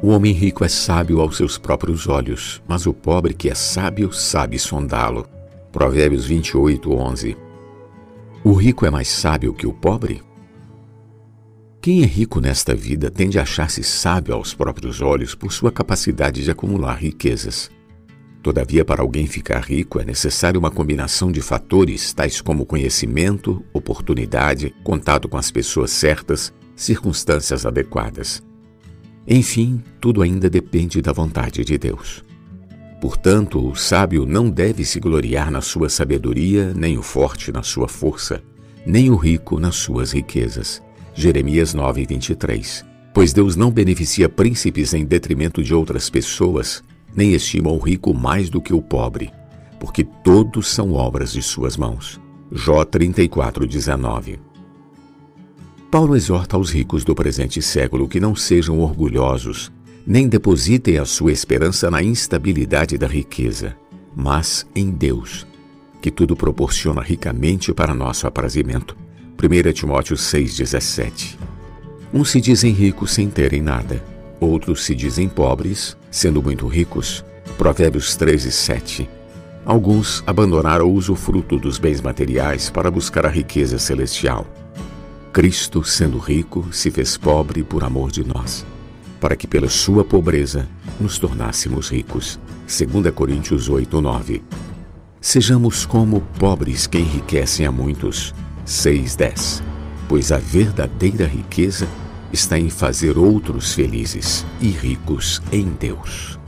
O homem rico é sábio aos seus próprios olhos, mas o pobre que é sábio sabe sondá-lo. Provérbios 28, 11. O rico é mais sábio que o pobre? Quem é rico nesta vida tende a achar-se sábio aos próprios olhos por sua capacidade de acumular riquezas. Todavia, para alguém ficar rico é necessária uma combinação de fatores tais como conhecimento, oportunidade, contato com as pessoas certas, circunstâncias adequadas. Enfim, tudo ainda depende da vontade de Deus. Portanto, o sábio não deve se gloriar na sua sabedoria, nem o forte na sua força, nem o rico nas suas riquezas. Jeremias 9, 23. Pois Deus não beneficia príncipes em detrimento de outras pessoas, nem estima o rico mais do que o pobre, porque todos são obras de suas mãos. Jó 34, 19. Paulo exorta aos ricos do presente século que não sejam orgulhosos, nem depositem a sua esperança na instabilidade da riqueza, mas em Deus, que tudo proporciona ricamente para nosso aprazimento. 1 Timóteo 6,17 Uns se dizem ricos sem terem nada, outros se dizem pobres, sendo muito ricos. Provérbios 13, 7 Alguns abandonaram o usufruto dos bens materiais para buscar a riqueza celestial. Cristo, sendo rico, se fez pobre por amor de nós, para que pela sua pobreza nos tornássemos ricos. 2 Coríntios 8, 9. Sejamos como pobres que enriquecem a muitos. 6:10. Pois a verdadeira riqueza está em fazer outros felizes e ricos em Deus.